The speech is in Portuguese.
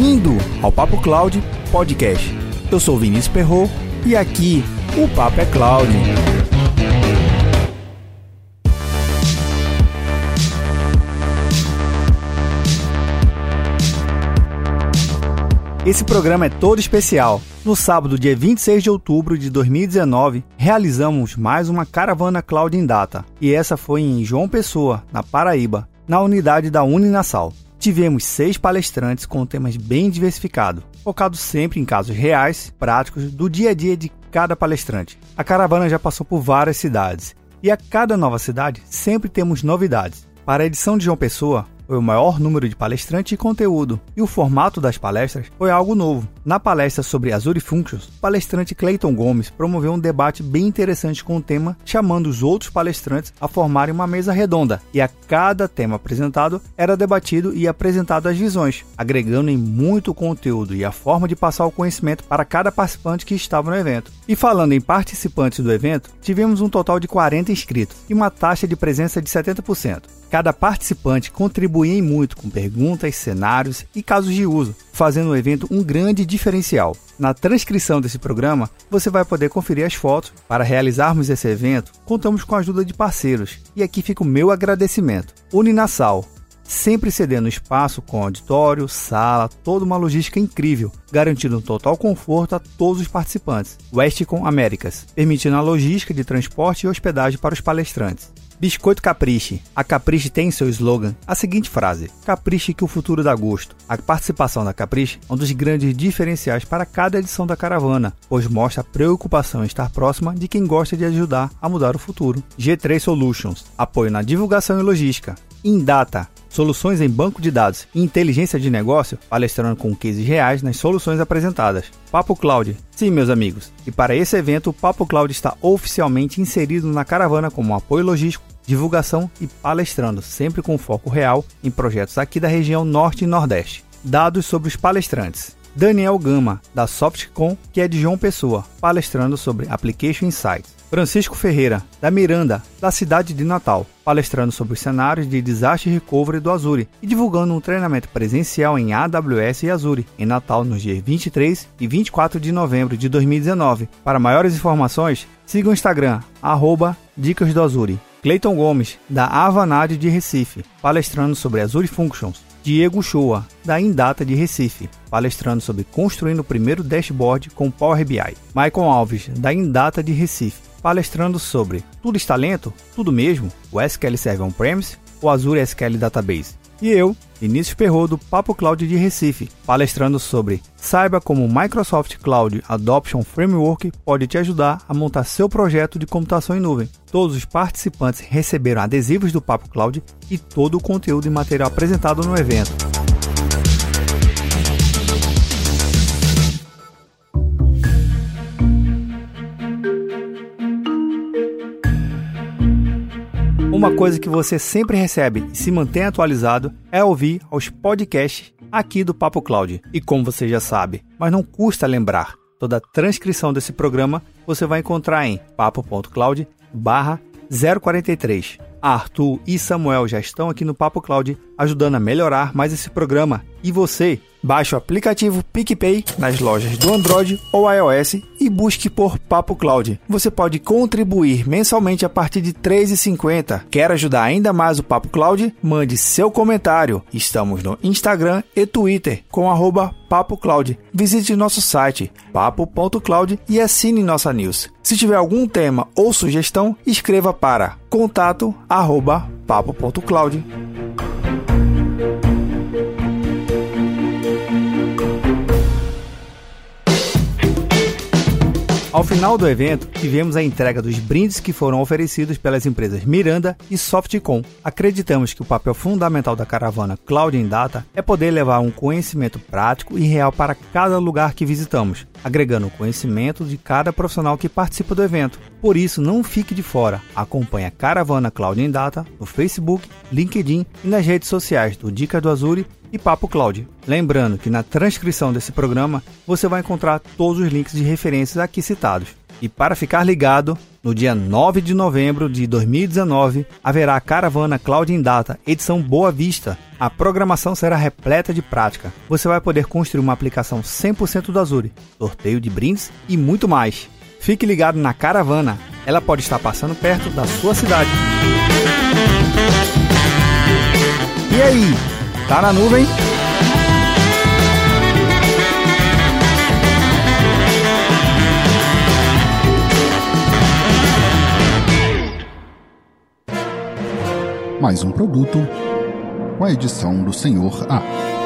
Bem-vindo ao Papo Cloud Podcast. Eu sou Vinícius Perro e aqui o Papo é Cloud. Esse programa é todo especial. No sábado, dia 26 de outubro de 2019, realizamos mais uma caravana Cloud em Data, e essa foi em João Pessoa, na Paraíba, na unidade da Uninasal. Tivemos seis palestrantes com temas bem diversificados, focados sempre em casos reais, práticos, do dia a dia de cada palestrante. A caravana já passou por várias cidades, e a cada nova cidade sempre temos novidades. Para a edição de João Pessoa, foi o maior número de palestrantes e conteúdo, e o formato das palestras foi algo novo. Na palestra sobre Azure Functions, o palestrante Clayton Gomes promoveu um debate bem interessante com o tema, chamando os outros palestrantes a formarem uma mesa redonda, e a cada tema apresentado era debatido e apresentado as visões, agregando em muito conteúdo e a forma de passar o conhecimento para cada participante que estava no evento. E falando em participantes do evento, tivemos um total de 40 inscritos e uma taxa de presença de 70%. Cada participante contribuía muito com perguntas, cenários e casos de uso, fazendo o evento um grande diferencial. Na transcrição desse programa, você vai poder conferir as fotos. Para realizarmos esse evento, contamos com a ajuda de parceiros, e aqui fica o meu agradecimento. Uninasal, sempre cedendo espaço com auditório, sala, toda uma logística incrível, garantindo um total conforto a todos os participantes. Westcom Américas, permitindo a logística de transporte e hospedagem para os palestrantes. Biscoito Capriche. A Capriche tem em seu slogan a seguinte frase: Capriche que o futuro dá gosto. A participação da Capriche é um dos grandes diferenciais para cada edição da caravana, pois mostra a preocupação em estar próxima de quem gosta de ajudar a mudar o futuro. G3 Solutions. Apoio na divulgação e logística. Indata soluções em banco de dados e inteligência de negócio, palestrando com cases reais nas soluções apresentadas. Papo Cloud. Sim, meus amigos. E para esse evento, o Papo Cloud está oficialmente inserido na caravana como apoio logístico, divulgação e palestrando, sempre com foco real em projetos aqui da região Norte e Nordeste. Dados sobre os palestrantes. Daniel Gama, da Softcom, que é de João Pessoa, palestrando sobre Application Insights. Francisco Ferreira, da Miranda, da cidade de Natal, palestrando sobre os cenários de Disaster Recovery do Azure e divulgando um treinamento presencial em AWS e Azure, em Natal, nos dias 23 e 24 de novembro de 2019. Para maiores informações, siga o Instagram, arroba Dicas do Azure. Cleiton Gomes, da Avanade de Recife, palestrando sobre Azure Functions. Diego Shoa, da Indata de Recife, palestrando sobre construindo o primeiro dashboard com Power BI. Michael Alves, da Indata de Recife, palestrando sobre Tudo está lento? Tudo mesmo? O SQL Server On-Premise ou Azure SQL Database? E eu, Vinícius Perro do Papo Cloud de Recife, palestrando sobre Saiba como o Microsoft Cloud Adoption Framework pode te ajudar a montar seu projeto de computação em nuvem. Todos os participantes receberam adesivos do Papo Cloud e todo o conteúdo e material apresentado no evento. Coisa que você sempre recebe e se mantém atualizado é ouvir os podcasts aqui do Papo Cloud. E como você já sabe, mas não custa lembrar, toda a transcrição desse programa você vai encontrar em papo.cloud barra 043. Arthur e Samuel já estão aqui no Papo Cloud ajudando a melhorar mais esse programa. E você Baixe o aplicativo PicPay nas lojas do Android ou iOS e busque por Papo Cloud. Você pode contribuir mensalmente a partir de R$ 3,50. Quer ajudar ainda mais o Papo Cloud? Mande seu comentário. Estamos no Instagram e Twitter com arroba Papo Cloud. Visite nosso site papo.cloud e assine nossa news. Se tiver algum tema ou sugestão, escreva para contato arroba papo.cloud. Ao final do evento, tivemos a entrega dos brindes que foram oferecidos pelas empresas Miranda e Softcom. Acreditamos que o papel fundamental da caravana Cloud in Data é poder levar um conhecimento prático e real para cada lugar que visitamos, agregando o conhecimento de cada profissional que participa do evento. Por isso, não fique de fora. Acompanhe a Caravana Cloud in Data no Facebook, LinkedIn e nas redes sociais do Dicas do Azure e Papo Cloud. Lembrando que na transcrição desse programa você vai encontrar todos os links de referências aqui citados. E para ficar ligado, No dia 9 de novembro de 2019, haverá a Caravana Cloud in Data, edição Boa Vista. A programação será repleta de prática. Você vai poder construir uma aplicação 100% do Azure, sorteio de brindes e muito mais. Fique ligado na caravana, ela pode estar passando perto da sua cidade. E aí, tá na nuvem? mais um produto com a edição do Senhor A.